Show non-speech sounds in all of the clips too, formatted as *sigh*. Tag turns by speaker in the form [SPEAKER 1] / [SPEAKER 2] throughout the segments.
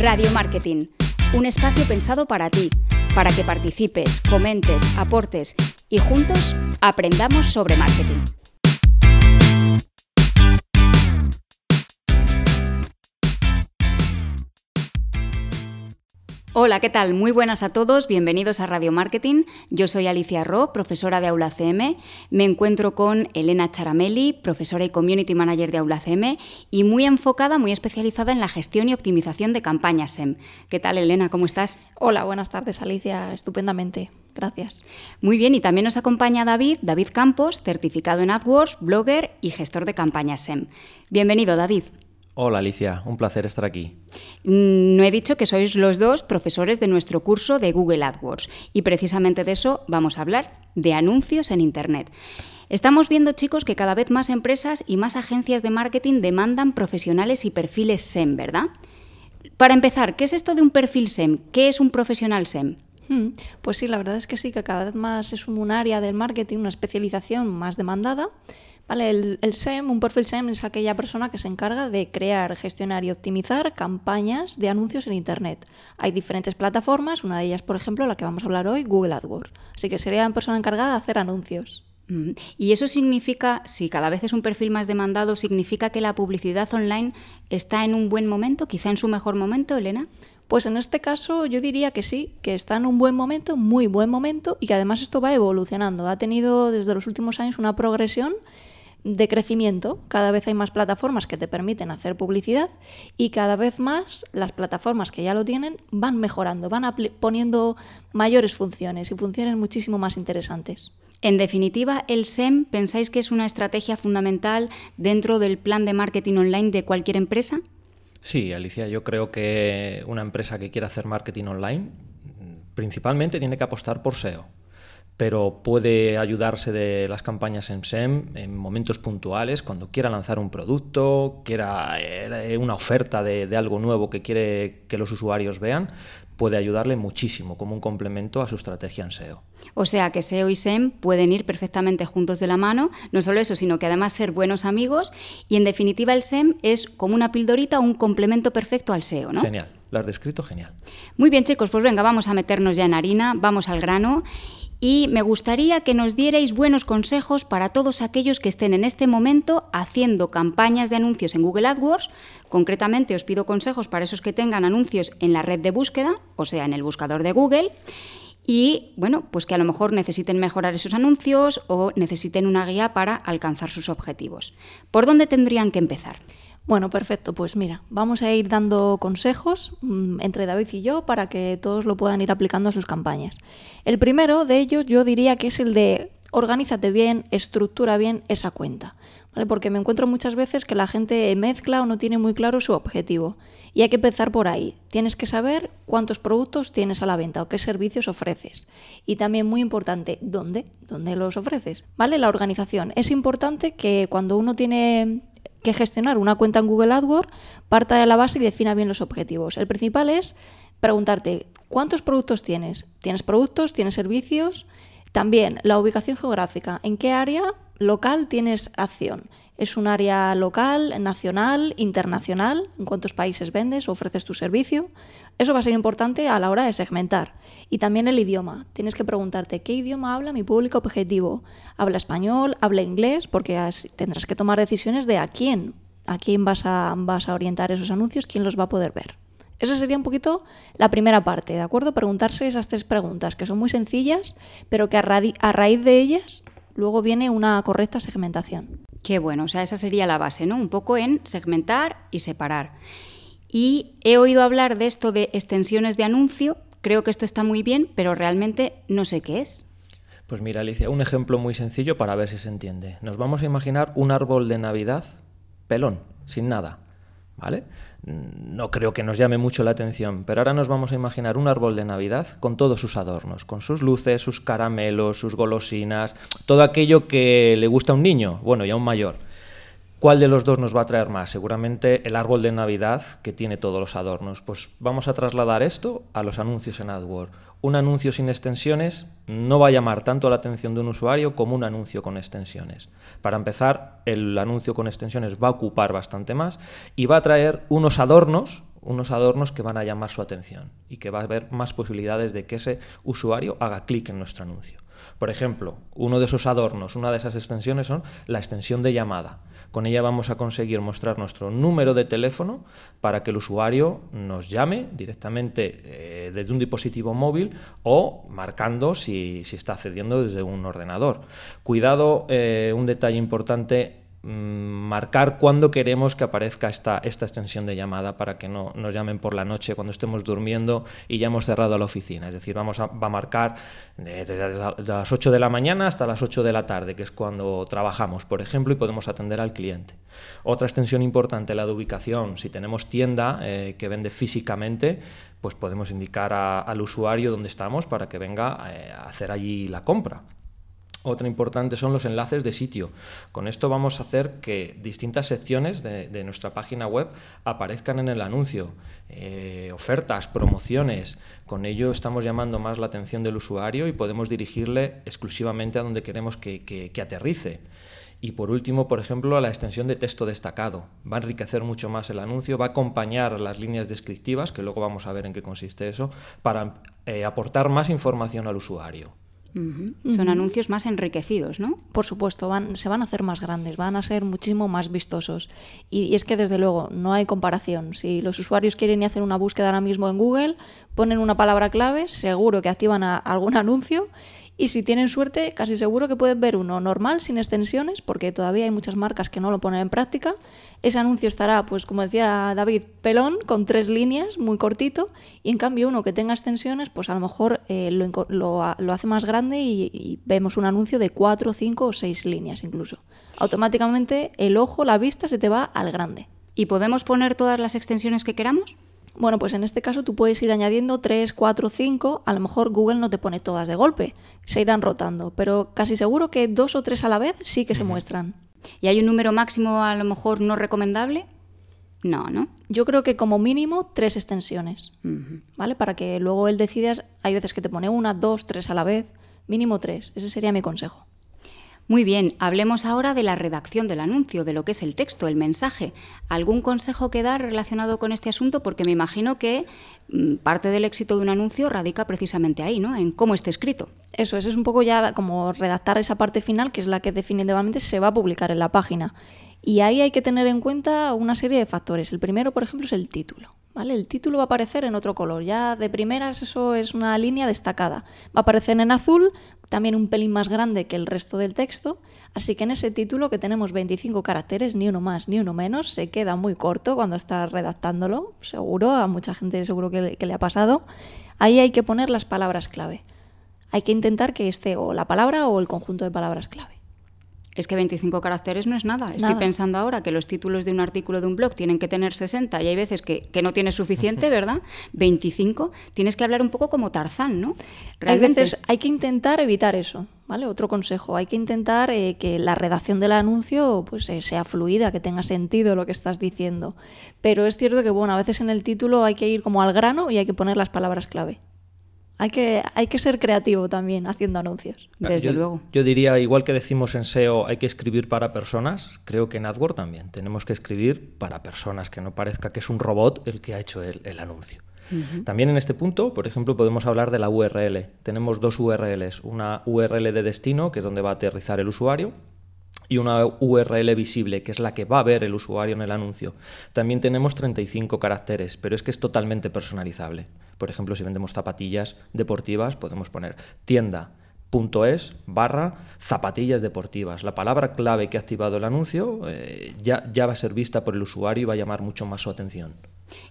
[SPEAKER 1] Radio Marketing, un espacio pensado para ti, para que participes, comentes, aportes y juntos aprendamos sobre marketing. Hola, ¿qué tal? Muy buenas a todos, bienvenidos a Radio Marketing. Yo soy Alicia Ro, profesora de Aula CM. Me encuentro con Elena Charamelli, profesora y community manager de Aula CM y muy enfocada, muy especializada en la gestión y optimización de campañas SEM. ¿Qué tal, Elena? ¿Cómo estás?
[SPEAKER 2] Hola, buenas tardes, Alicia. Estupendamente. Gracias.
[SPEAKER 1] Muy bien, y también nos acompaña David, David Campos, certificado en AdWords, blogger y gestor de campañas SEM. Bienvenido, David.
[SPEAKER 3] Hola Alicia, un placer estar aquí.
[SPEAKER 1] Mm, no he dicho que sois los dos profesores de nuestro curso de Google AdWords y precisamente de eso vamos a hablar, de anuncios en Internet. Estamos viendo, chicos, que cada vez más empresas y más agencias de marketing demandan profesionales y perfiles SEM, ¿verdad? Para empezar, ¿qué es esto de un perfil SEM? ¿Qué es un profesional SEM?
[SPEAKER 2] Hmm, pues sí, la verdad es que sí, que cada vez más es un área del marketing, una especialización más demandada. El, SEM, un perfil SEM, es aquella persona que se encarga de crear, gestionar y optimizar campañas de anuncios en Internet. Hay diferentes plataformas, una de ellas, por ejemplo, la que vamos a hablar hoy, Google AdWords. Así que sería una persona encargada de hacer anuncios.
[SPEAKER 1] Mm. Y eso significa, si cada vez es un perfil más demandado, significa que la publicidad online está en un buen momento, quizá en su mejor momento, Elena.
[SPEAKER 2] Pues en este caso yo diría que sí, que está en un buen momento, muy buen momento, y que además esto va evolucionando. Ha tenido desde los últimos años una progresión de crecimiento. Cada vez hay más plataformas que te permiten hacer publicidad y cada vez más las plataformas que ya lo tienen van mejorando, van poniendo mayores funciones y funciones muchísimo más interesantes.
[SPEAKER 1] En definitiva, el SEM, ¿pensáis que es una estrategia fundamental dentro del plan de marketing online de cualquier empresa?
[SPEAKER 3] Sí, Alicia, yo creo que una empresa que quiera hacer marketing online principalmente tiene que apostar por SEO pero puede ayudarse de las campañas en SEM en momentos puntuales, cuando quiera lanzar un producto, quiera eh, una oferta de, algo nuevo que quiere que los usuarios vean, puede ayudarle muchísimo como un complemento a su estrategia en SEO.
[SPEAKER 1] O sea que SEO y SEM pueden ir perfectamente juntos de la mano, no solo eso, sino que además ser buenos amigos y en definitiva el SEM es como una pildorita, un complemento perfecto al SEO, ¿no?
[SPEAKER 3] Genial, lo has descrito genial.
[SPEAKER 1] Muy bien chicos, pues venga, vamos a meternos ya en harina, vamos al grano y me gustaría que nos dierais buenos consejos para todos aquellos que estén en este momento haciendo campañas de anuncios en Google AdWords. Concretamente os pido consejos para esos que tengan anuncios en la red de búsqueda, o sea, en el buscador de Google. Y bueno, pues que a lo mejor necesiten mejorar esos anuncios o necesiten una guía para alcanzar sus objetivos. ¿Por dónde tendrían que empezar?
[SPEAKER 2] Bueno, perfecto. Pues mira, vamos a ir dando consejos mm, entre David y yo para que todos lo puedan ir aplicando a sus campañas. El primero de ellos yo diría que es el de organízate bien, estructura bien esa cuenta. ¿vale? Porque me encuentro muchas veces que la gente mezcla o no tiene muy claro su objetivo. Y hay que empezar por ahí. Tienes que saber cuántos productos tienes a la venta o qué servicios ofreces. Y también muy importante, ¿dónde? ¿Dónde los ofreces? ¿Vale? La organización. Es importante que cuando uno tiene que gestionar una cuenta en Google AdWords, parta de la base y defina bien los objetivos. El principal es preguntarte, ¿cuántos productos tienes? ¿Tienes productos? ¿Tienes servicios? También la ubicación geográfica. ¿En qué área local tienes acción? ¿Es un área local, nacional, internacional? ¿En cuántos países vendes o ofreces tu servicio? Eso va a ser importante a la hora de segmentar. Y también el idioma. Tienes que preguntarte qué idioma habla mi público objetivo. ¿Habla español? ¿Habla inglés? Porque tendrás que tomar decisiones de a quién, a quién vas a, orientar esos anuncios, quién los va a poder ver. Esa sería un poquito la primera parte, ¿de acuerdo? Preguntarse esas tres preguntas, que son muy sencillas, pero que a raíz de ellas luego viene una correcta segmentación.
[SPEAKER 1] Qué bueno, o sea, esa sería la base, ¿no? Un poco en segmentar y separar. Y he oído hablar de esto de extensiones de anuncio, creo que esto está muy bien, pero realmente no sé qué es.
[SPEAKER 3] Pues mira, Alicia, un ejemplo muy sencillo para ver si se entiende. Nos vamos a imaginar un árbol de Navidad pelón, sin nada, ¿vale? no creo que nos llame mucho la atención, pero ahora nos vamos a imaginar un árbol de Navidad con todos sus adornos, con sus luces, sus caramelos, sus golosinas, todo aquello que le gusta a un niño, bueno, y a un mayor. ¿Cuál de los dos nos va a traer más? Seguramente el árbol de Navidad que tiene todos los adornos. Pues vamos a trasladar esto a los anuncios en AdWords. Un anuncio sin extensiones no va a llamar tanto la atención de un usuario como un anuncio con extensiones. Para empezar, el anuncio con extensiones va a ocupar bastante más y va a traer unos adornos unos adornos que van a llamar su atención y que va a haber más posibilidades de que ese usuario haga clic en nuestro anuncio. Por ejemplo, uno de esos adornos, una de esas extensiones son la extensión de llamada. Con ella vamos a conseguir mostrar nuestro número de teléfono para que el usuario nos llame directamente eh, desde un dispositivo móvil o marcando si, está accediendo desde un ordenador. Cuidado, eh, un detalle importante marcar cuándo queremos que aparezca esta, esta extensión de llamada para que no nos llamen por la noche cuando estemos durmiendo y ya hemos cerrado la oficina. Es decir, vamos a, va a marcar desde las 8 de la mañana hasta las 8 de la tarde, que es cuando trabajamos, por ejemplo, y podemos atender al cliente. Otra extensión importante, la de ubicación. Si tenemos tienda eh, que vende físicamente, pues podemos indicar al usuario dónde estamos para que venga eh, a hacer allí la compra. Otra importante son los enlaces de sitio. Con esto vamos a hacer que distintas secciones de, nuestra página web aparezcan en el anuncio. Eh, ofertas, promociones. Con ello estamos llamando más la atención del usuario y podemos dirigirle exclusivamente a donde queremos que, aterrice. Y por último, por ejemplo, la extensión de texto destacado. Va a enriquecer mucho más el anuncio, va a acompañar las líneas descriptivas, que luego vamos a ver en qué consiste eso, para eh, aportar más información al usuario.
[SPEAKER 1] Son anuncios más enriquecidos, ¿no?
[SPEAKER 2] Por supuesto, van, se van a hacer más grandes, van a ser muchísimo más vistosos. Y, es que desde luego no hay comparación. Si los usuarios quieren hacer una búsqueda ahora mismo en Google, ponen una palabra clave, seguro que activan algún *laughs* anuncio y si tienen suerte, casi seguro que pueden ver uno normal, sin extensiones, porque todavía hay muchas marcas que no lo ponen en práctica. Ese anuncio estará, pues como decía David, pelón, con tres líneas, muy cortito, y en cambio uno que tenga extensiones, pues a lo mejor eh, lo, hace más grande y, vemos un anuncio de cuatro, cinco o seis líneas incluso. Automáticamente el ojo, la vista se te va al grande.
[SPEAKER 1] ¿Y podemos poner todas las extensiones que queramos?
[SPEAKER 2] Bueno, pues en este caso tú puedes ir añadiendo 3, 4, 5, a lo mejor Google no te pone todas de golpe, se irán rotando, pero casi seguro que dos o tres a la vez sí que se muestran.
[SPEAKER 1] ¿Y hay un número máximo a lo mejor no recomendable? No, ¿no?
[SPEAKER 2] Yo creo que como mínimo tres extensiones, ¿vale? Para que luego él decidas, hay veces que te pone una, dos, tres a la vez, mínimo tres, ese sería mi consejo.
[SPEAKER 1] Muy bien, hablemos ahora de la redacción del anuncio, de lo que es el texto, el mensaje. ¿Algún consejo que dar relacionado con este asunto? Porque me imagino que mm, parte del éxito de un anuncio radica precisamente ahí, ¿no? En cómo esté escrito.
[SPEAKER 2] Eso, eso es un poco ya como redactar esa parte final, que es la que definitivamente se va a publicar en la página. Y ahí hay que tener en cuenta una serie de factores. El primero, por ejemplo, es el título. ¿Vale? El título va a aparecer en otro color. Ya de primeras eso es una línea destacada. Va a aparecer en azul, también un pelín más grande que el resto del texto. Así que en ese título que tenemos 25 caracteres, ni uno más ni uno menos, se queda muy corto cuando estás redactándolo. Seguro, a mucha gente seguro que le ha pasado. Ahí hay que poner las palabras clave. Hay que intentar que esté o la palabra o el conjunto de palabras clave.
[SPEAKER 1] Es que 25 caracteres no es nada. Estoy pensando ahora que los títulos de un artículo de un blog tienen que tener 60 y hay veces que, no tienes suficiente, ¿verdad? 25. Tienes que hablar un poco como Tarzán, ¿no?
[SPEAKER 2] Hay veces hay que intentar evitar eso, ¿vale? Otro consejo, hay que intentar eh, que la redacción del anuncio pues, eh, sea fluida, que tenga sentido lo que estás diciendo. Pero es cierto que, bueno, a veces en el título hay que ir como al grano y hay que poner las palabras clave. Hay que, hay que ser creativo también haciendo anuncios.
[SPEAKER 1] Desde luego.
[SPEAKER 3] Yo diría, igual que decimos en SEO, hay que escribir para personas, creo que en AdWords también. Tenemos que escribir para personas, que no parezca que es un robot el que ha hecho el, anuncio. También en este punto, por ejemplo, podemos hablar de la URL. Tenemos dos URLs, una URL de destino, que es donde va a aterrizar el usuario, y una URL visible, que es la que va a ver el usuario en el anuncio. También tenemos 35 caracteres, pero es que es totalmente personalizable. Por ejemplo, si vendemos zapatillas deportivas, podemos poner tienda.es barra zapatillas deportivas. La palabra clave que ha activado el anuncio eh, ya, ya va a ser vista por el usuario y va a llamar mucho más su atención.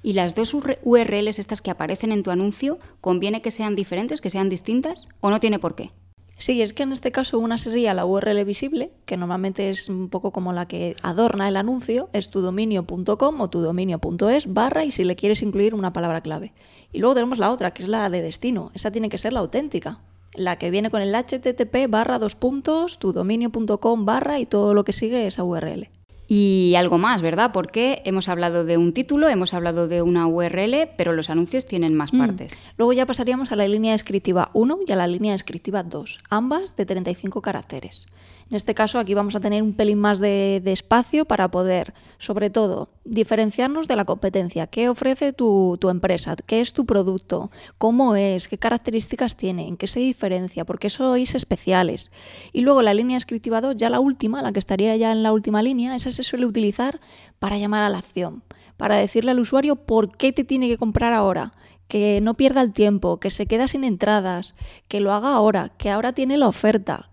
[SPEAKER 1] ¿Y las dos URLs estas que aparecen en tu anuncio, conviene que sean diferentes, que sean distintas o no tiene por qué?
[SPEAKER 2] Sí, es que en este caso una sería la URL visible, que normalmente es un poco como la que adorna el anuncio, es tudominio.com o tudominio.es barra y si le quieres incluir una palabra clave. Y luego tenemos la otra, que es la de destino. Esa tiene que ser la auténtica, la que viene con el http barra dos puntos, tudominio.com barra y todo lo que sigue esa URL.
[SPEAKER 1] Y algo más, ¿verdad? Porque hemos hablado de un título, hemos hablado de una URL, pero los anuncios tienen más mm. partes.
[SPEAKER 2] Luego ya pasaríamos a la línea descriptiva 1 y a la línea descriptiva 2, ambas de 35 caracteres. En este caso, aquí vamos a tener un pelín más de, espacio para poder, sobre todo, diferenciarnos de la competencia. ¿Qué ofrece tu, empresa? ¿Qué es tu producto? ¿Cómo es? ¿Qué características tiene? ¿En qué se diferencia? ¿Por qué sois especiales? Y luego la línea descriptiva 2, ya la última, la que estaría ya en la última línea, esa se suele utilizar para llamar a la acción, para decirle al usuario por qué te tiene que comprar ahora, que no pierda el tiempo, que se queda sin entradas, que lo haga ahora, que ahora tiene la oferta,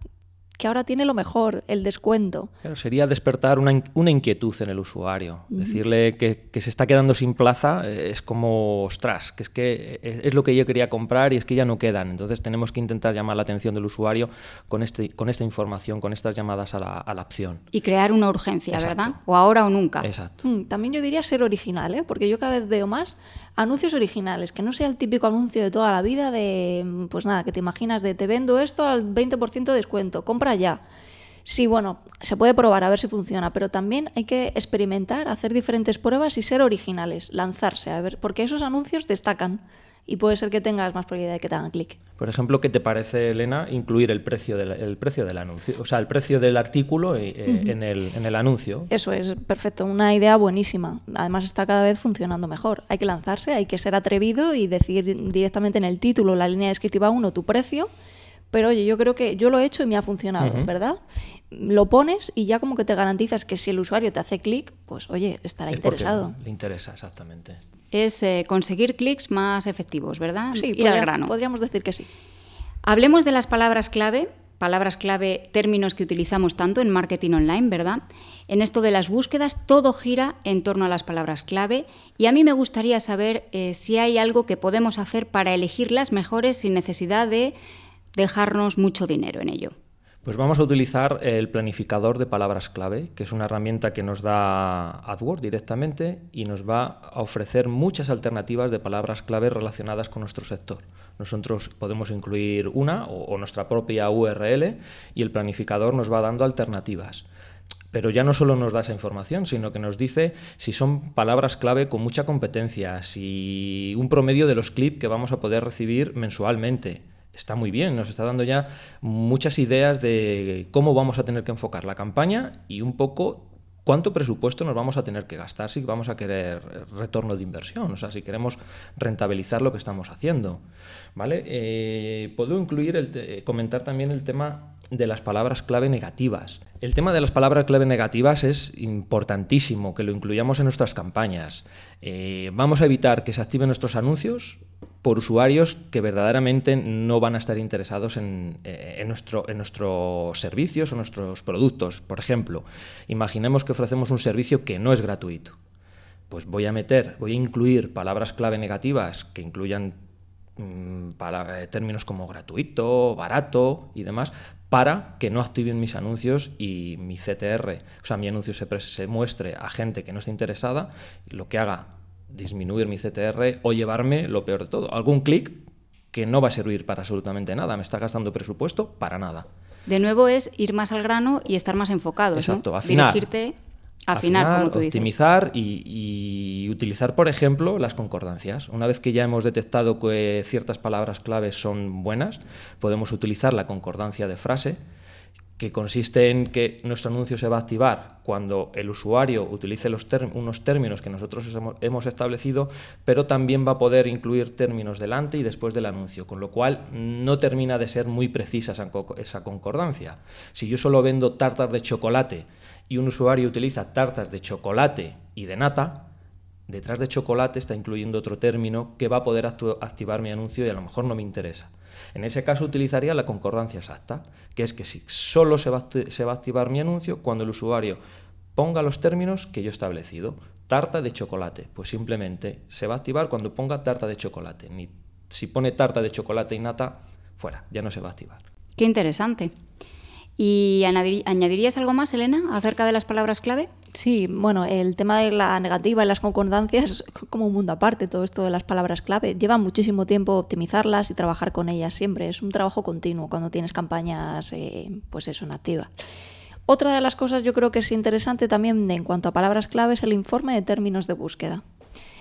[SPEAKER 2] que ahora tiene lo mejor, el descuento.
[SPEAKER 3] sería despertar una, una, inquietud en el usuario. Decirle que, se está quedando sin plaza eh, es como, ostras, que es que eh, es, lo que yo quería comprar y es que ya no quedan. Entonces tenemos que intentar llamar la atención del usuario con, este, con esta información, con estas llamadas a la, a la opción.
[SPEAKER 1] Y crear una urgencia, ¿verdad? O ahora o nunca.
[SPEAKER 3] Exacto.
[SPEAKER 2] Mm, también yo diría ser original, ¿eh? porque yo cada vez veo más anuncios originales, que no sea el típico anuncio de toda la vida de, pues nada, que te imaginas de te vendo esto al 20% de descuento, compra ya. Sí, bueno, se puede probar a ver si funciona, pero también hay que experimentar, hacer diferentes pruebas y ser originales, lanzarse, a ver, porque esos anuncios destacan y puede ser que tengas más probabilidad de que te hagan clic.
[SPEAKER 3] Por ejemplo, ¿qué te parece, Elena, incluir el precio del, precio del anuncio? O sea, el precio del artículo eh, en, el, en, el, anuncio.
[SPEAKER 2] Eso es, perfecto, una idea buenísima. Además está cada vez funcionando mejor. Hay que lanzarse, hay que ser atrevido y decir directamente en el título, la línea descriptiva 1, tu precio. Pero oye, yo creo que yo lo he hecho y me ha funcionado, ¿verdad? Lo pones y ya como que te garantizas que si el usuario te hace clic, pues oye, estará interesado.
[SPEAKER 3] Le interesa, exactamente
[SPEAKER 1] es eh, conseguir clics más efectivos, ¿verdad?
[SPEAKER 2] Sí, Ir al grano. podríamos decir que sí.
[SPEAKER 1] Hablemos de las palabras clave, palabras clave, términos que utilizamos tanto en marketing online, ¿verdad? En esto de las búsquedas, todo gira en torno a las palabras clave y a mí me gustaría saber eh, si hay algo que podemos hacer para elegir las mejores sin necesidad de dejarnos mucho dinero en ello.
[SPEAKER 3] Pues vamos a utilizar el planificador de palabras clave, que es una herramienta que nos da AdWords directamente y nos va a ofrecer muchas alternativas de palabras clave relacionadas con nuestro sector. Nosotros podemos incluir una o, nuestra propia URL y el planificador nos va dando alternativas. Pero ya no solo nos da esa información, sino que nos dice si son palabras clave con mucha competencia, si un promedio de los clips que vamos a poder recibir mensualmente, está muy bien, nos está dando ya muchas ideas de cómo vamos a tener que enfocar la campaña y un poco cuánto presupuesto nos vamos a tener que gastar si vamos a querer retorno de inversión, o sea, si queremos rentabilizar lo que estamos haciendo. ¿vale? Eh, puedo incluir, el comentar también el tema de las palabras clave negativas. El tema de las palabras clave negativas es importantísimo que lo incluyamos en nuestras campañas. Eh, vamos a evitar que se activen nuestros anuncios por usuarios que verdaderamente no van a estar interesados en, eh, nuestro, en nuestros servicios o nuestros productos. Por ejemplo, imaginemos que ofrecemos un servicio que no es gratuito. Pues voy a meter, voy a incluir palabras clave negativas que incluyan mm, eh, términos como gratuito, barato y demás, para que no activen mis anuncios y mi CTR, o sea, mi anuncio se, se muestre a gente que no está interesada, lo que haga disminuir mi CTR o llevarme lo peor de todo, algún clic que no va a servir para absolutamente nada, me está gastando presupuesto para nada.
[SPEAKER 1] De nuevo es ir más al grano y estar más enfocado.
[SPEAKER 3] Exacto, afinar.
[SPEAKER 1] Dirigirte, afinar, como tú dices.
[SPEAKER 3] optimizar y, y, utilizar, por ejemplo, las concordancias. Una vez que ya hemos detectado que ciertas palabras claves son buenas, podemos utilizar la concordancia de frase que consiste en que nuestro anuncio se va a activar cuando el usuario utilice los unos términos que nosotros hemos establecido, pero también va a poder incluir términos delante y después del anuncio, con lo cual no termina de ser muy precisa esa concordancia. Si yo solo vendo tartas de chocolate y un usuario utiliza tartas de chocolate y de nata, detrás de chocolate está incluyendo otro término que va a poder activar mi anuncio y a lo mejor no me interesa. En ese caso utilizaría la concordancia exacta, que es que si solo se va, a activar mi anuncio cuando el usuario ponga los términos que yo he establecido. Tarta de chocolate, pues simplemente se va a activar cuando ponga tarta de chocolate. Ni si pone tarta de chocolate y nata, fuera, ya no se va a activar.
[SPEAKER 1] Qué interesante. ¿Y añadirías algo más, Elena, acerca de las palabras clave?
[SPEAKER 2] Sí, bueno, el tema de la negativa y las concordancias es como un mundo aparte, todo esto de las palabras clave. Lleva muchísimo tiempo optimizarlas y trabajar con ellas siempre. Es un trabajo continuo cuando tienes campañas, eh, pues eso, nativas. Otra de las cosas yo creo que es interesante también en cuanto a palabras clave es el informe de términos de búsqueda.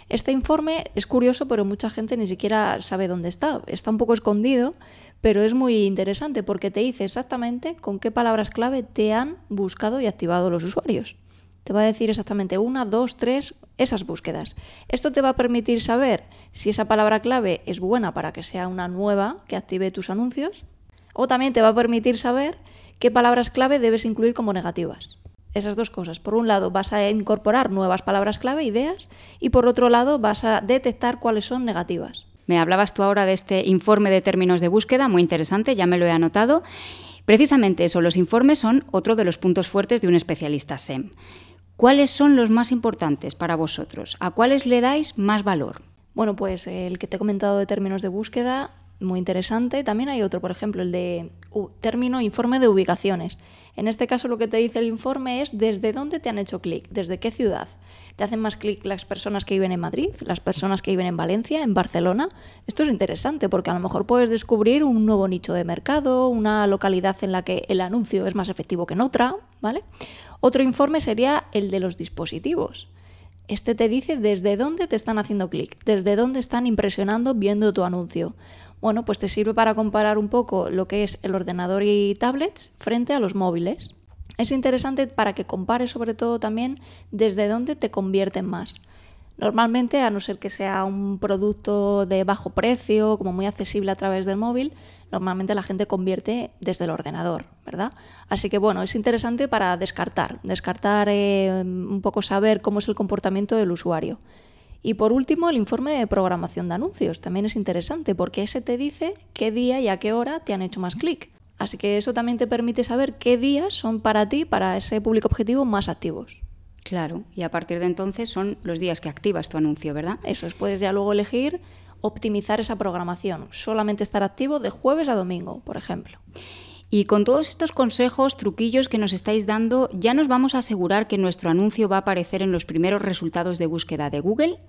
[SPEAKER 2] Este informe es curioso, pero mucha gente ni siquiera sabe dónde está. Está un poco escondido, pero es muy interesante porque te dice exactamente con qué palabras clave te han buscado y activado los usuarios. Te va a decir exactamente una, dos, tres, esas búsquedas. Esto te va a permitir saber si esa palabra clave es buena para que sea una nueva que active tus anuncios, o también te va a permitir saber qué palabras clave debes incluir como negativas. Esas dos cosas. Por un lado vas a incorporar nuevas palabras clave, ideas, y por otro lado vas a detectar cuáles son negativas.
[SPEAKER 1] Me hablabas tú ahora de este informe de términos de búsqueda, muy interesante, ya me lo he anotado. Precisamente eso, los informes son otro de los puntos fuertes de un especialista SEM. ¿Cuáles son los más importantes para vosotros? ¿A cuáles le dais más valor?
[SPEAKER 2] Bueno, pues el que te he comentado de términos de búsqueda, muy interesante. También hay otro, por ejemplo, el de término informe de ubicaciones. En este caso lo que te dice el informe es desde dónde te han hecho clic, desde qué ciudad. ¿Te hacen más clic las personas que viven en Madrid, las personas que viven en Valencia, en Barcelona? Esto es interesante porque a lo mejor puedes descubrir un nuevo nicho de mercado, una localidad en la que el anuncio es más efectivo que en otra, ¿vale? Otro informe sería el de los dispositivos. Este te dice desde dónde te están haciendo clic, desde dónde están impresionando viendo tu anuncio. Bueno, pues te sirve para comparar un poco lo que es el ordenador y tablets frente a los móviles. Es interesante para que compares sobre todo también desde dónde te convierten más. Normalmente, a no ser que sea un producto de bajo precio, como muy accesible a través del móvil, normalmente la gente convierte desde el ordenador, ¿verdad? Así que bueno, es interesante para descartar, descartar eh, un poco saber cómo es el comportamiento del usuario. Y por último, el informe de programación de anuncios. También es interesante porque ese te dice qué día y a qué hora te han hecho más clic. Así que eso también te permite saber qué días son para ti, para ese público objetivo, más activos.
[SPEAKER 1] Claro, y a partir de entonces son los días que activas tu anuncio, ¿verdad?
[SPEAKER 2] Eso es, puedes ya luego elegir optimizar esa programación, solamente estar activo de jueves a domingo, por ejemplo.
[SPEAKER 1] Y con todos estos consejos, truquillos que nos estáis dando, ¿ya nos vamos a asegurar que nuestro anuncio va a aparecer en los primeros resultados de búsqueda de Google?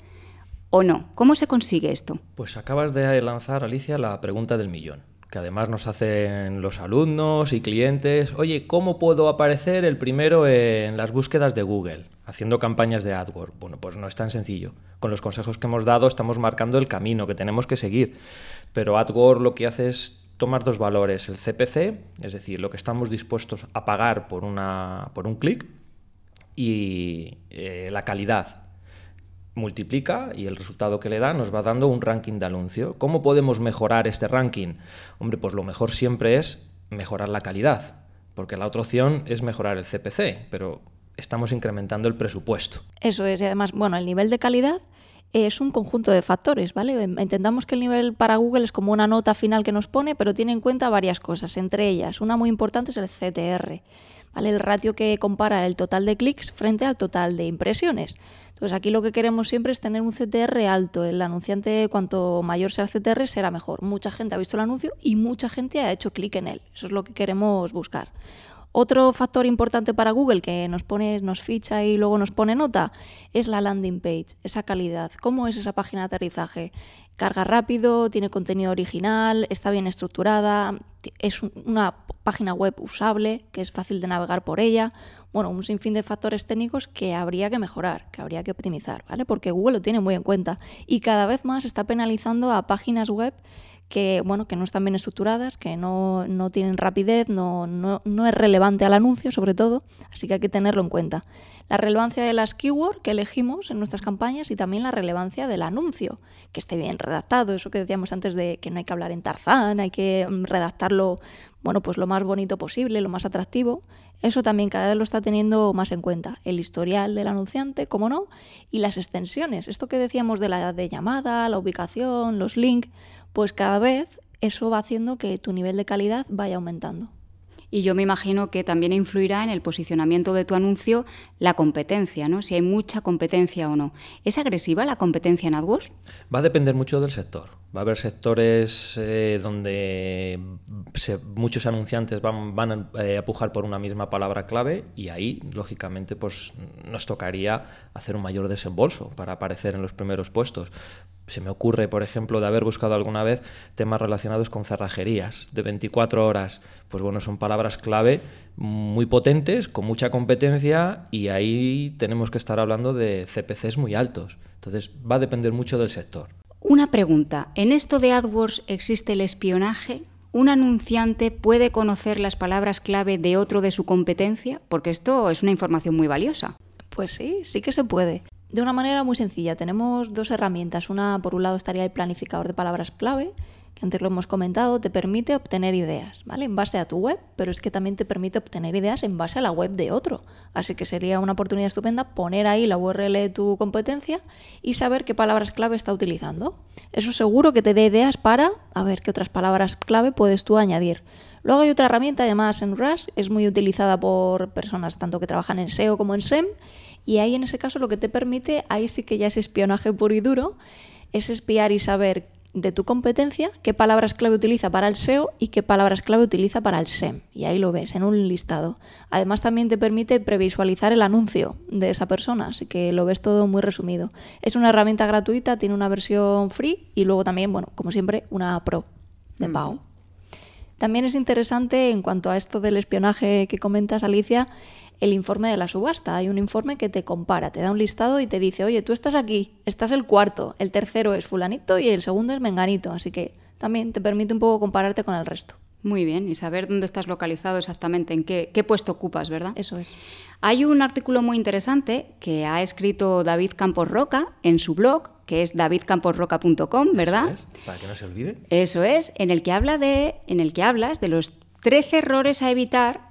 [SPEAKER 1] ¿O no? ¿Cómo se consigue esto?
[SPEAKER 3] Pues acabas de lanzar, Alicia, la pregunta del millón que además nos hacen los alumnos y clientes, oye, ¿cómo puedo aparecer el primero en las búsquedas de Google haciendo campañas de AdWords? Bueno, pues no es tan sencillo. Con los consejos que hemos dado estamos marcando el camino que tenemos que seguir, pero AdWords lo que hace es tomar dos valores, el CPC, es decir, lo que estamos dispuestos a pagar por, una, por un clic, y eh, la calidad, multiplica y el resultado que le da nos va dando un ranking de anuncio. ¿Cómo podemos mejorar este ranking? Hombre, pues lo mejor siempre es mejorar la calidad, porque la otra opción es mejorar el CPC, pero estamos incrementando el presupuesto.
[SPEAKER 2] Eso es, y además, bueno, el nivel de calidad es un conjunto de factores, ¿vale? Entendamos que el nivel para Google es como una nota final que nos pone, pero tiene en cuenta varias cosas, entre ellas, una muy importante es el CTR, El ratio que compara el total de clics frente al total de impresiones. Entonces aquí lo que queremos siempre es tener un CTR alto. El anunciante, cuanto mayor sea el CTR, será mejor. Mucha gente ha visto el anuncio y mucha gente ha hecho clic en él. Eso es lo que queremos buscar. Otro factor importante para Google que nos pone, nos ficha y luego nos pone nota es la landing page, esa calidad. ¿Cómo es esa página de aterrizaje? Carga rápido, tiene contenido original, está bien estructurada, es una página web usable, que es fácil de navegar por ella. Bueno, un sinfín de factores técnicos que habría que mejorar, que habría que optimizar, ¿vale? Porque Google lo tiene muy en cuenta y cada vez más está penalizando a páginas web que, bueno, que no están bien estructuradas, que no, tienen rapidez, no, no, no, es relevante al anuncio sobre todo, así que hay que tenerlo en cuenta. La relevancia de las keywords que elegimos en nuestras campañas y también la relevancia del anuncio, que esté bien redactado, eso que decíamos antes de que no hay que hablar en tarzán, hay que mm, redactarlo bueno, pues lo más bonito posible, lo más atractivo. Eso también cada vez lo está teniendo más en cuenta. El historial del anunciante, como no, y las extensiones. Esto que decíamos de la edad de llamada, la ubicación, los links, pues cada vez eso va haciendo que tu nivel de calidad vaya aumentando.
[SPEAKER 1] Y yo me imagino que también influirá en el posicionamiento de tu anuncio la competencia, ¿no? Si hay mucha competencia o no. ¿Es agresiva la competencia en AdWords?
[SPEAKER 3] Va a depender mucho del sector. Va a haber sectores eh, donde muchos anunciantes van, van eh, a pujar por una misma palabra clave y ahí, lógicamente, pues nos tocaría hacer un mayor desembolso para aparecer en los primeros puestos se me ocurre, por ejemplo, de haber buscado alguna vez temas relacionados con cerrajerías de 24 horas. Pues bueno, son palabras clave muy potentes, con mucha competencia y ahí tenemos que estar hablando de CPCs muy altos. Entonces va a depender mucho del sector.
[SPEAKER 1] Una pregunta, ¿en esto de AdWords existe el espionaje? ¿Un anunciante puede conocer las palabras clave de otro de su competencia? Porque esto es una información muy valiosa.
[SPEAKER 2] Pues sí, sí que se puede. De una manera muy sencilla, tenemos dos herramientas. Una, por un lado, estaría el planificador de palabras clave, que antes lo hemos comentado, te permite obtener ideas, ¿vale? En base a tu web, pero es que también te permite obtener ideas en base a la web de otro. Así que sería una oportunidad estupenda poner ahí la URL de tu competencia y saber qué palabras clave está utilizando. Eso seguro que te dé ideas para a ver qué otras palabras clave puedes tú añadir. Luego hay otra herramienta llamada SEMrush, es muy utilizada por personas tanto que trabajan en SEO como en SEM y ahí en ese caso lo que te permite, ahí sí que ya es espionaje puro y duro, es espiar y saber de tu competencia qué palabras clave utiliza para el SEO y qué palabras clave utiliza para el SEM. Y ahí lo ves en un listado. Además también te permite previsualizar el anuncio de esa persona, así que lo ves todo muy resumido. Es una herramienta gratuita, tiene una versión free y luego también, bueno, como siempre, una pro de pago. También es interesante en cuanto a esto del espionaje que comentas, Alicia, el informe de la subasta. Hay un informe que te compara, te da un listado y te dice, oye, tú estás aquí, estás el cuarto, el tercero es fulanito y el segundo es menganito. Así que también te permite un poco compararte con el resto.
[SPEAKER 1] Muy bien, y saber dónde estás localizado exactamente, en qué, qué, puesto ocupas, ¿verdad?
[SPEAKER 2] Eso es.
[SPEAKER 1] Hay un artículo muy interesante que ha escrito David Campos Roca en su blog, que es davidcamposroca.com, ¿verdad?
[SPEAKER 3] Eso es, para que no se olvide.
[SPEAKER 1] Eso es, en el que habla de, en el que hablas de los 13 errores a evitar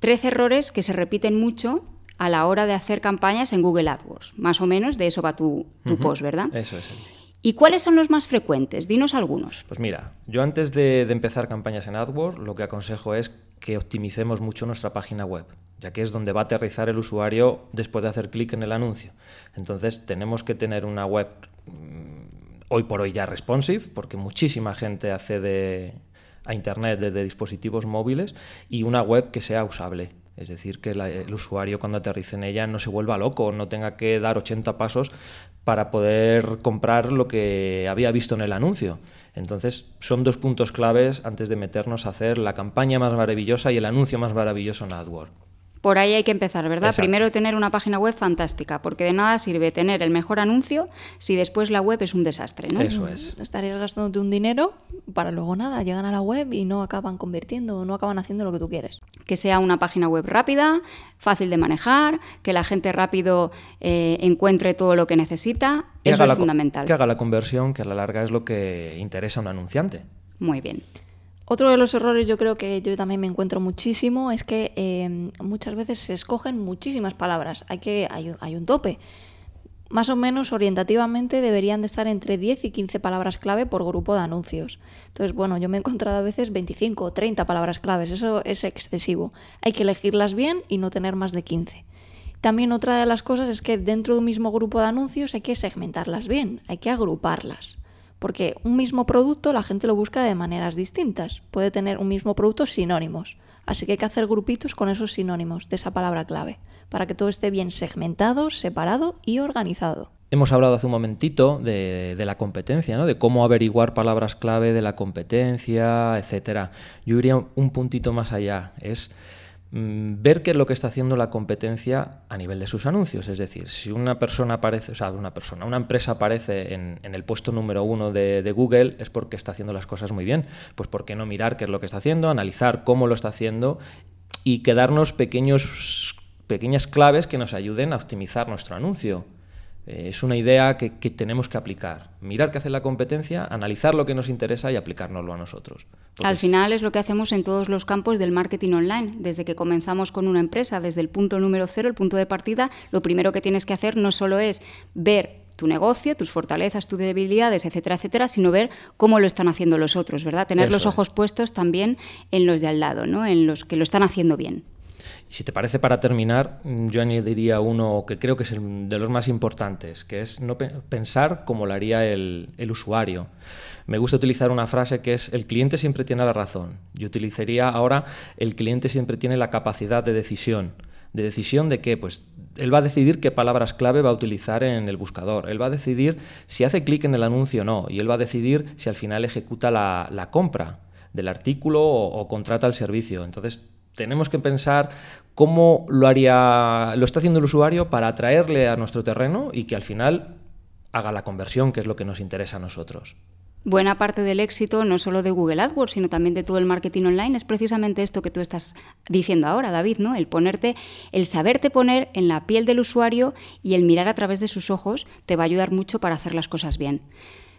[SPEAKER 1] 13 errores que se repiten mucho a la hora de hacer campañas en Google AdWords. Más o menos de eso va tu, post, ¿verdad?
[SPEAKER 3] Eso es. Alicia.
[SPEAKER 1] ¿Y cuáles son los más frecuentes? Dinos algunos.
[SPEAKER 3] Pues mira, yo antes de, de, empezar campañas en AdWords, lo que aconsejo es que optimicemos mucho nuestra página web, ya que es donde va a aterrizar el usuario después de hacer clic en el anuncio. Entonces tenemos que tener una web mm, hoy por hoy ya responsive, porque muchísima gente accede a Internet desde dispositivos móviles y una web que sea usable. Es decir, que el usuario cuando aterrice en ella no se vuelva loco, no tenga que dar 80 pasos para poder comprar lo que había visto en el anuncio. Entonces, son dos puntos claves antes de meternos a hacer la campaña más maravillosa y el anuncio más maravilloso en AdWords.
[SPEAKER 1] Por ahí hay que empezar, ¿verdad? Exacto. Primero tener una página web fantástica, porque de nada sirve tener el mejor anuncio si después la web es un desastre, ¿no?
[SPEAKER 3] Eso es.
[SPEAKER 2] Estarías gastándote un dinero para luego nada, llegan a la web y no acaban convirtiendo, no acaban haciendo lo que tú quieres.
[SPEAKER 1] Que sea una página web rápida, fácil de manejar, que la gente rápido eh, encuentre todo lo que necesita,
[SPEAKER 3] que
[SPEAKER 1] eso es
[SPEAKER 3] la,
[SPEAKER 1] fundamental.
[SPEAKER 3] Que haga la conversión, que a la larga es lo que interesa a un anunciante.
[SPEAKER 1] Muy bien.
[SPEAKER 2] Otro de los errores yo creo que yo también me encuentro muchísimo es que eh, muchas veces se escogen muchísimas palabras. Hay, que, hay, hay, un tope. Más o menos orientativamente deberían de estar entre 10 y 15 palabras clave por grupo de anuncios. Entonces, bueno, yo me he encontrado a veces 25 o 30 palabras claves. Eso es excesivo. Hay que elegirlas bien y no tener más de 15. También otra de las cosas es que dentro de un mismo grupo de anuncios hay que segmentarlas bien, hay que agruparlas porque un mismo producto la gente lo busca de maneras distintas. Puede tener un mismo producto sinónimos. Así que hay que hacer grupitos con esos sinónimos de esa palabra clave, para que todo esté bien segmentado, separado y organizado.
[SPEAKER 3] Hemos hablado hace un momentito de, la competencia, ¿no? de cómo averiguar palabras clave de la competencia, etc. Yo iría un puntito más allá. Es ver qué es lo que está haciendo la competencia a nivel de sus anuncios. Es decir, si una persona aparece, o sea, una persona, una empresa aparece en, en el puesto número uno de, de, Google, es porque está haciendo las cosas muy bien. Pues ¿por qué no mirar qué es lo que está haciendo, analizar cómo lo está haciendo y quedarnos pequeños, pequeñas claves que nos ayuden a optimizar nuestro anuncio? Es una idea que, que, tenemos que aplicar. Mirar qué hace la competencia, analizar lo que nos interesa y aplicárnoslo a nosotros.
[SPEAKER 1] Porque Al final es lo que hacemos en todos los campos del marketing online. Desde que comenzamos con una empresa, desde el punto número cero, el punto de partida, lo primero que tienes que hacer no solo es ver tu negocio, tus fortalezas, tus debilidades, etcétera, etcétera, sino ver cómo lo están haciendo los otros, ¿verdad? Tener Eso los ojos es. puestos también en los de al lado, ¿no? En los que lo están haciendo bien.
[SPEAKER 3] Y si te parece, para terminar, yo añadiría uno que creo que es el de los más importantes, que es no pe pensar como lo haría el, el, usuario. Me gusta utilizar una frase que es el cliente siempre tiene la razón. Yo utilizaría ahora el cliente siempre tiene la capacidad de decisión. ¿De decisión de qué? Pues él va a decidir qué palabras clave va a utilizar en el buscador. Él va a decidir si hace clic en el anuncio o no. Y él va a decidir si al final ejecuta la, compra del artículo o, contrata el servicio. Entonces, tenemos que pensar cómo lo haría, lo está haciendo el usuario para atraerle a nuestro terreno y que al final haga la conversión, que es lo que nos interesa a nosotros.
[SPEAKER 1] Buena parte del éxito, no solo de Google AdWords, sino también de todo el marketing online, es precisamente esto que tú estás diciendo ahora, David, ¿no? El ponerte, el saberte poner en la piel del usuario y el mirar a través de sus ojos te va a ayudar mucho para hacer las cosas bien.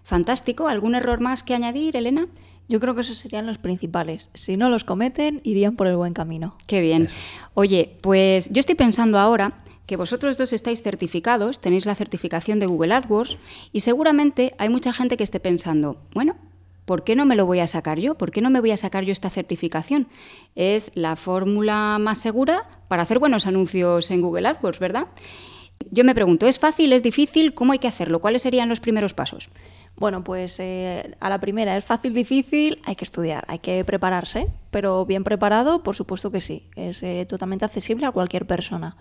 [SPEAKER 1] Fantástico. ¿Algún error más que añadir, Elena?
[SPEAKER 2] Yo creo que esos serían los principales. Si no los cometen, irían por el buen camino.
[SPEAKER 1] Qué bien. Oye, pues yo estoy pensando ahora que vosotros dos estáis certificados, tenéis la certificación de Google AdWords y seguramente hay mucha gente que esté pensando, bueno, ¿por qué no me lo voy a sacar yo? ¿Por qué no me voy a sacar yo esta certificación? Es la fórmula más segura para hacer buenos anuncios en Google AdWords, ¿verdad? Yo me pregunto, ¿es fácil, es difícil? ¿Cómo hay que hacerlo? ¿Cuáles serían los primeros pasos?
[SPEAKER 2] Bueno, pues eh, a la primera, ¿es fácil, difícil? Hay que estudiar, hay que prepararse, pero bien preparado, por supuesto que sí. Es eh, totalmente accesible a cualquier persona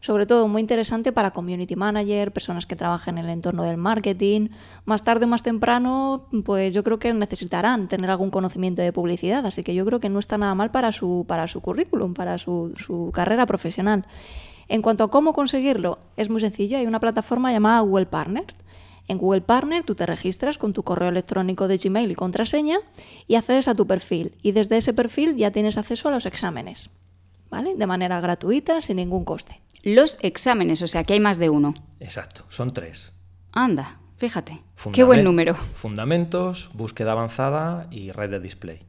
[SPEAKER 2] sobre todo muy interesante para community manager, personas que trabajan en el entorno del marketing. Más tarde o más temprano, pues yo creo que necesitarán tener algún conocimiento de publicidad, así que yo creo que no está nada mal para su, para su currículum, para su, su carrera profesional. En cuanto a cómo conseguirlo, es muy sencillo, hay una plataforma llamada Google Partner. En Google Partner tú te registras con tu correo electrónico de Gmail y contraseña y accedes a tu perfil y desde ese perfil ya tienes acceso a los exámenes, ¿vale? De manera gratuita, sin ningún coste
[SPEAKER 1] los exámenes, o sea que hay más de uno.
[SPEAKER 3] Exacto, son tres.
[SPEAKER 1] Anda, fíjate. Qué buen número.
[SPEAKER 3] Fundamentos, búsqueda avanzada y red de display.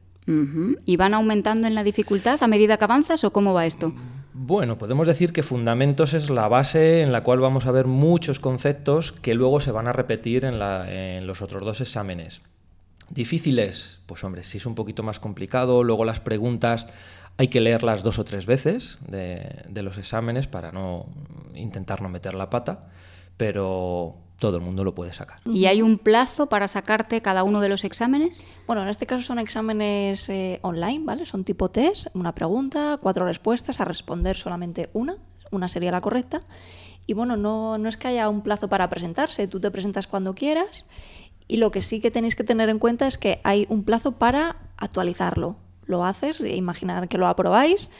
[SPEAKER 1] ¿Y van aumentando en la dificultad a medida que avanzas o cómo va esto?
[SPEAKER 3] Bueno, podemos decir que fundamentos es la base en la cual vamos a ver muchos conceptos que luego se van a repetir en, los otros dos exámenes. Difíciles, pues hombre, sí es un poquito más complicado. Luego las preguntas hay que leerlas dos o tres veces de, los exámenes para no intentar no meter la pata, pero todo el mundo lo puede sacar.
[SPEAKER 1] ¿Y hay un plazo para sacarte cada uno de los exámenes?
[SPEAKER 2] Bueno, en este caso son exámenes eh, online, ¿vale? Son tipo test, una pregunta, cuatro respuestas, a responder solamente una, una sería la correcta. Y bueno, no, no es que haya un plazo para presentarse, tú te presentas cuando quieras y lo que sí que tenéis que tener en cuenta es que hay un plazo para actualizarlo lo haces, imaginar que lo aprobáis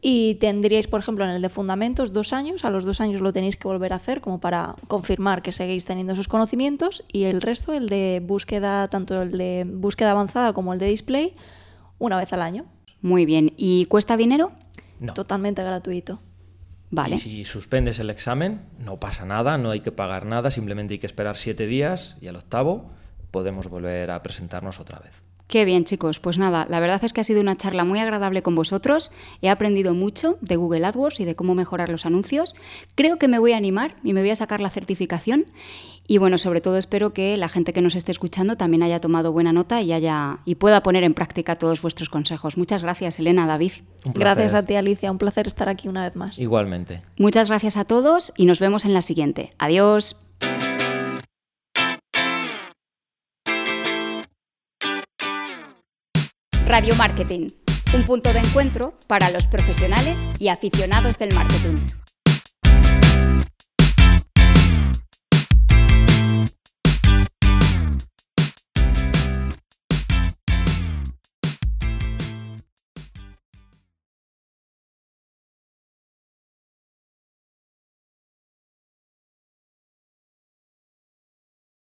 [SPEAKER 2] y tendríais, por ejemplo, en el de fundamentos dos años, a los dos años lo tenéis que volver a hacer como para confirmar que seguís teniendo esos conocimientos y el resto, el de búsqueda, tanto el de búsqueda avanzada como el de display, una vez al año.
[SPEAKER 1] Muy bien. ¿Y cuesta dinero?
[SPEAKER 3] No.
[SPEAKER 2] Totalmente gratuito.
[SPEAKER 1] Vale.
[SPEAKER 3] Y si suspendes el examen, no pasa nada, no hay que pagar nada, simplemente hay que esperar siete días y al octavo podemos volver a presentarnos otra vez.
[SPEAKER 1] Qué bien, chicos. Pues nada, la verdad es que ha sido una charla muy agradable con vosotros. He aprendido mucho de Google AdWords y de cómo mejorar los anuncios. Creo que me voy a animar y me voy a sacar la certificación. Y bueno, sobre todo espero que la gente que nos esté escuchando también haya tomado buena nota y haya y pueda poner en práctica todos vuestros consejos. Muchas gracias, Elena, David.
[SPEAKER 2] Gracias a ti, Alicia. Un placer estar aquí una vez más.
[SPEAKER 3] Igualmente.
[SPEAKER 1] Muchas gracias a todos y nos vemos en la siguiente. Adiós. Radio Marketing, un punto de encuentro para los profesionales y aficionados del marketing.